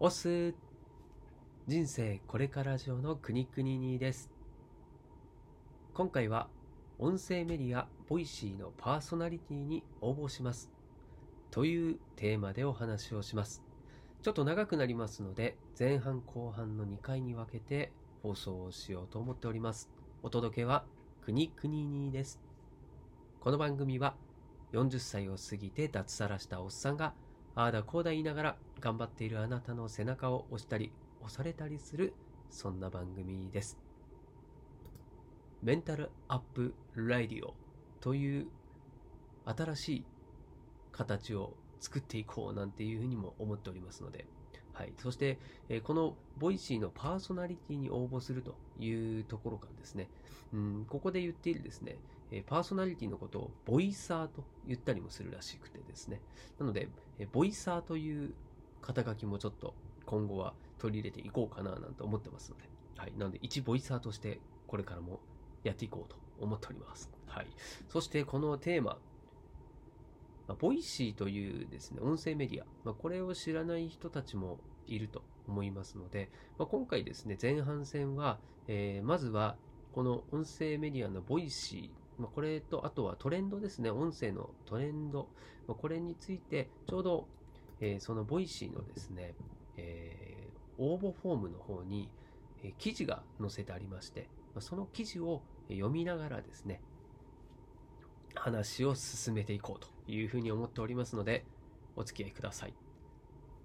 オス人生これから上の国々ににです。今回は音声メディア Voicy のパーソナリティに応募します。というテーマでお話をします。ちょっと長くなりますので前半後半の2回に分けて放送をしようと思っております。お届けは国々にです。この番組は40歳を過ぎて脱サラしたおっさんがああだこうだ言いながら頑張っているあなたの背中を押したり押されたりするそんな番組ですメンタルアップライディオという新しい形を作っていこうなんていうふうにも思っておりますので、はい。そして、え、この Voicy のパーソナリティに応募するというところからですね、うん、ここで言っているですね、えパーソナリティのことをボイサーと言ったりもするらしくてですね。なので、えボイサーという肩書きもちょっと今後は取り入れていこうかななんて思ってますので、はい。なので、一ボイサーとしてこれからもやっていこうと思っております。はい。そしてこのテーマ、まあ、ボイシーというですね、音声メディア、まあ、これを知らない人たちもいると思いますので、まあ、今回ですね、前半戦は、えー、まずはこの音声メディアのボイシー、まあ、これと、あとはトレンドですね、音声のトレンド、まあ、これについて、ちょうど、えー、その Voicy のですね、えー、応募フォームの方に、えー、記事が載せてありまして、その記事を読みながらですね、話を進めていこうというふうに思っておりますので、お付き合いください。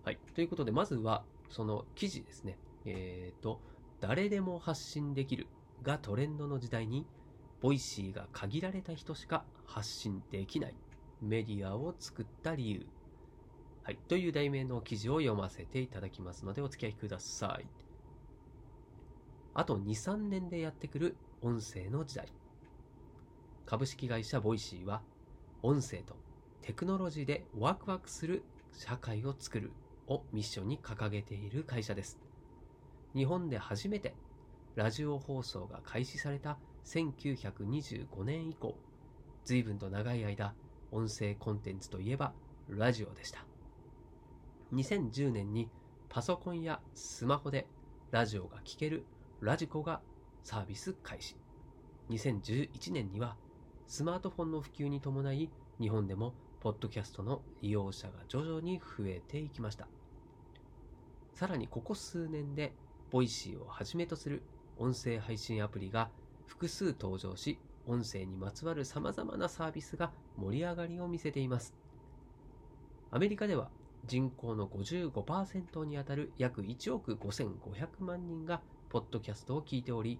はい。ということで、まずは、その記事ですね。えっ、ー、と、誰でも発信できるがトレンドの時代に、 Voicy が限られた人しか発信できないメディアを作った理由。はい。という題名の記事を読ませていただきますのでお付き合いください。あと2、3年でやってくる音声の時代。株式会社 Voicy は、音声とテクノロジーでワクワクする社会を作るをミッションに掲げている会社です。日本で初めてラジオ放送が開始された1925年以降、随分と長い間、音声コンテンツといえばラジオでした。2010年にパソコンやスマホでラジオが聴けるラジコがサービス開始。2011年にはスマートフォンの普及に伴い日本でもポッドキャストの利用者が徐々に増えていきました。さらにここ数年で Voicy をはじめとする音声配信アプリが複数登場し、音声にまつわる様々なサービスが盛り上がりを見せています。アメリカでは人口の55%にあたる約1億5500万人がポッドキャストを聞いており、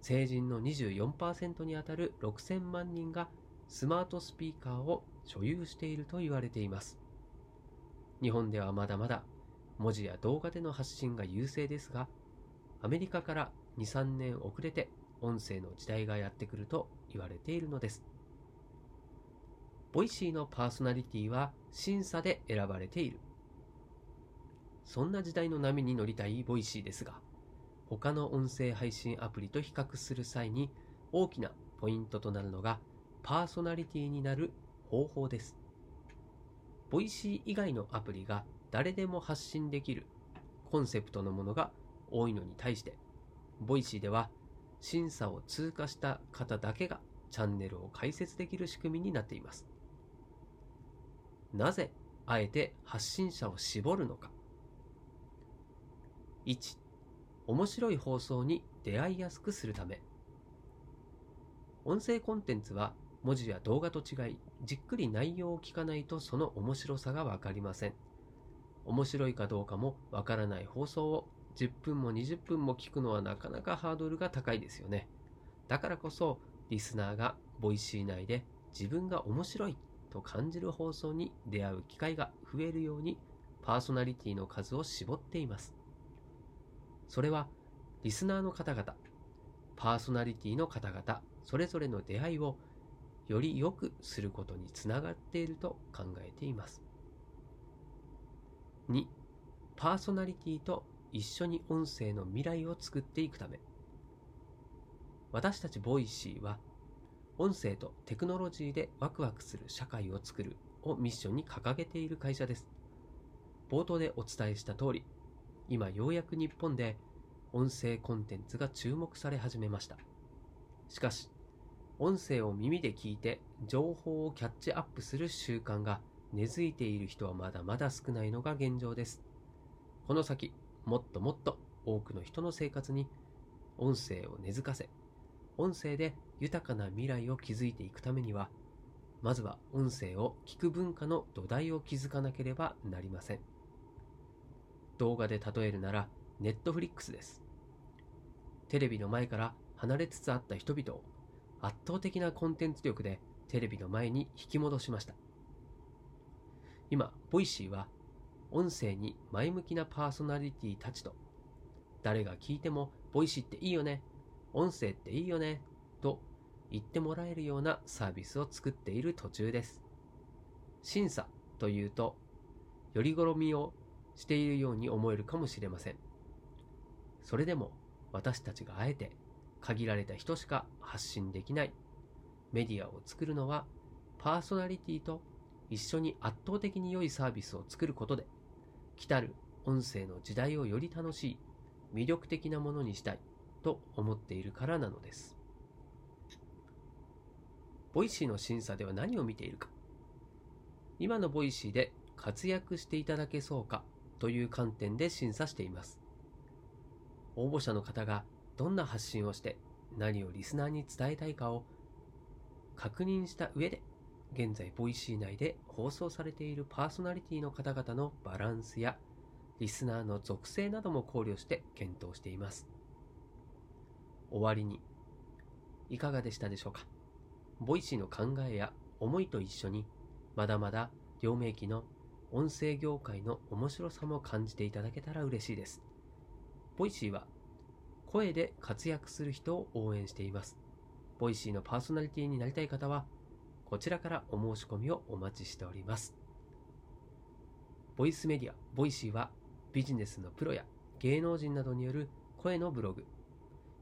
成人の24%にあたる6000万人がスマートスピーカーを所有していると言われています。日本ではまだまだ文字や動画での発信が優勢ですが、アメリカから2、3年遅れて音声の時代がやってくると言われているのです。 Voicy のパーソナリティは審査で選ばれている。そんな時代の波に乗りたい Voicy ですが、他の音声配信アプリと比較する際に大きなポイントとなるのがパーソナリティになる方法です。 Voicy 以外のアプリが誰でも発信できるコンセプトのものが多いのに対して、 Voicy では審査を通過した方だけがチャンネルを開設できる仕組みになっています。なぜあえて発信者を絞るのか。1、面白い放送に出会いやすくするため。音声コンテンツは文字や動画と違い、じっくり内容を聞かないとその面白さがわかりません。面白いかどうかもわからない放送を10分も20分も聞くのはなかなかハードルが高いですよね。だからこそ、リスナーが Voicy 内で自分が面白いと感じる放送に出会う機会が増えるように、パーソナリティの数を絞っています。それは、リスナーの方々、パーソナリティの方々、それぞれの出会いをより良くすることにつながっていると考えています。2、パーソナリティと一緒に音声の未来を作っていくため私たち Voicy は音声とテクノロジーでワクワクする社会を作るをミッションに掲げている会社です冒頭でお伝えした通り、今ようやく日本で音声コンテンツが注目され始めました。しかし、音声を耳で聞いて情報をキャッチアップする習慣が根付いている人はまだまだ少ないのが現状です。この先、もっともっと多くの人の生活に音声を根付かせ、音声で豊かな未来を築いていくためには、まずは音声を聞く文化の土台を築かなければなりません。動画で例えるなら、ネットフリックスです。テレビの前から離れつつあった人々を圧倒的なコンテンツ力でテレビの前に引き戻しました。今、 Voicy は音声に前向きなパーソナリティたちと誰が聞いても Voicy っていいよね、音声っていいよね、と言ってもらえるようなサービスを作っている途中です。審査というと、選り好みをしているように思えるかもしれません。それでも私たちがあえて限られた人しか発信できないメディアを作るのはパーソナリティと一緒に圧倒的に良いサービスを作ることで来たる音声の時代をより楽しい魅力的なものにしたいと思っているからなのです。 Voicyの審査では何を見ているか今の Voicyで活躍していただけそうかという観点で審査しています。応募者の方がどんな発信をして何をリスナーに伝えたいかを確認した上で現在 Voicy内で放送されているパーソナリティの方々のバランスやリスナーの属性なども考慮して検討しています。終わりに、いかがでしたでしょうか？ Voicyの考えや思いと一緒に、まだまだ黎明期の音声業界の面白さも感じていただけたら嬉しいです。 Voicyは声で活躍する人を応援しています。Voicyのパーソナリティになりたい方は、こちらからお申し込みをお待ちしております。ボイスメディア、 Voicyはビジネスのプロや芸能人などによる声のブログ、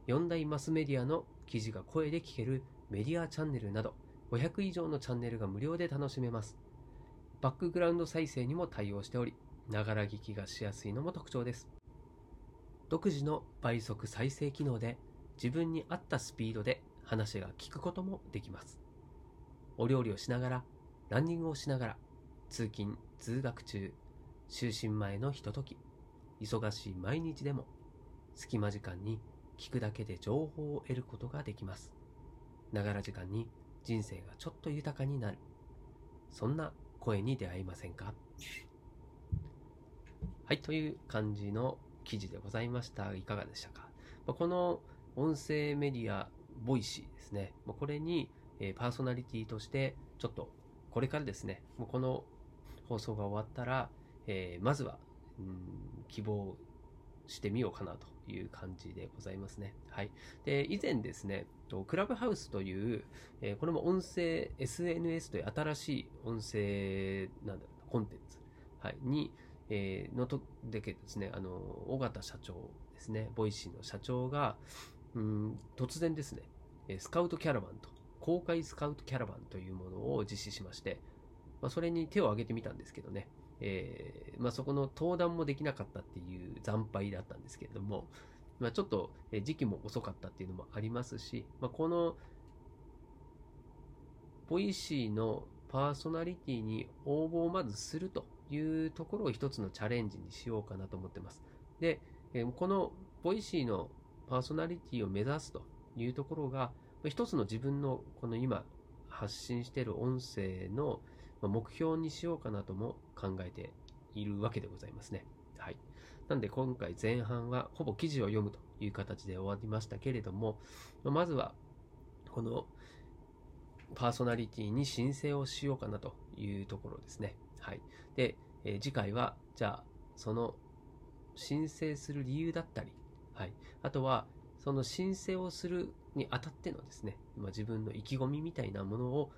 4大マスメディアの記事が声で聞けるメディアチャンネルなど500以上のチャンネルが無料で楽しめます。バックグラウンド再生にも対応しており、ながら聞きがしやすいのも特徴です。独自の倍速再生機能で自分に合ったスピードで話が聞くこともできます。お料理をしながら、ランニングをしながら、通勤、通学中、就寝前のひととき、忙しい毎日でも、隙間時間に聞くだけで情報を得ることができます。ながら時間に人生がちょっと豊かになる。そんな声に出会いませんか？はい、という感じの記事でございました。いかがでしたか？この音声メディア、 Voicyですね。これにパーソナリティとして、ちょっとこれからですね、この放送が終わったら、えー、まずは、うん、希望してみようかなという感じでございますね。はい。で、以前ですね、クラブハウスという、え、これも音声、SNS という新しい音声、なんだろう、コンテンツ、はい、に、えー、のときにですね、あの、緒方社長ですね、 Voicyの社長が、うん、突然ですね、スカウトキャラバンと、公開スカウトキャラバンというものを実施しまして、まあ、それに手を挙げてみたんですけどね、えー、まあ、そこの登壇もできなかったっていう惨敗だったんですけれども、まあ、ちょっと時期も遅かったっていうのもありますし、まあ、このVoicyのパーソナリティに応募をまずするというところを一つのチャレンジにしようかなと思ってます。で、この Voicyのパーソナリティを目指すというところが、一つの自分のこの今発信している音声の目標にしようかなとも考えているわけでございますね。はい。なんで今回前半はほぼ記事を読むという形で終わりましたけれども、まずはこのパーソナリティに申請をしようかなというところですね。はい。で、えー、次回は、じゃあ、その申請する理由だったり、はい。あとは、その申請をするにあたってのですね、まあ、自分の意気込みみたいなものを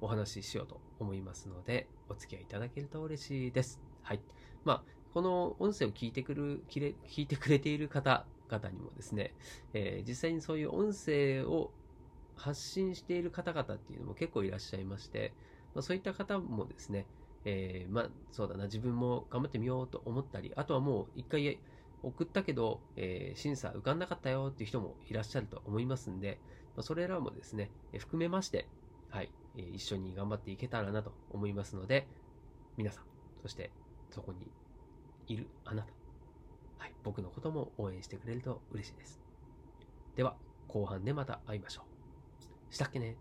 お話ししようと思いますので、お付き合いいただけると嬉しいです。はい。まあ、この音声を聞いてくる、聞いてくれている方々にもですね、えー、実際にそういう音声を発信している方々っていうのも結構いらっしゃいまして、まあ、そういった方もですね、えーまあそうだな、自分も頑張ってみようと思ったり、あとはもう一回送ったけど、えー審査受かんなかったよっていう人もいらっしゃると思いますんで、まあそれらもですね、えー含めまして、はい、え一緒に頑張っていけたらなと思いますので、皆さん、そしてそこにいるあなた、はい、僕のことも応援してくれると嬉しいです。では、後半でまた会いましょう。したっけね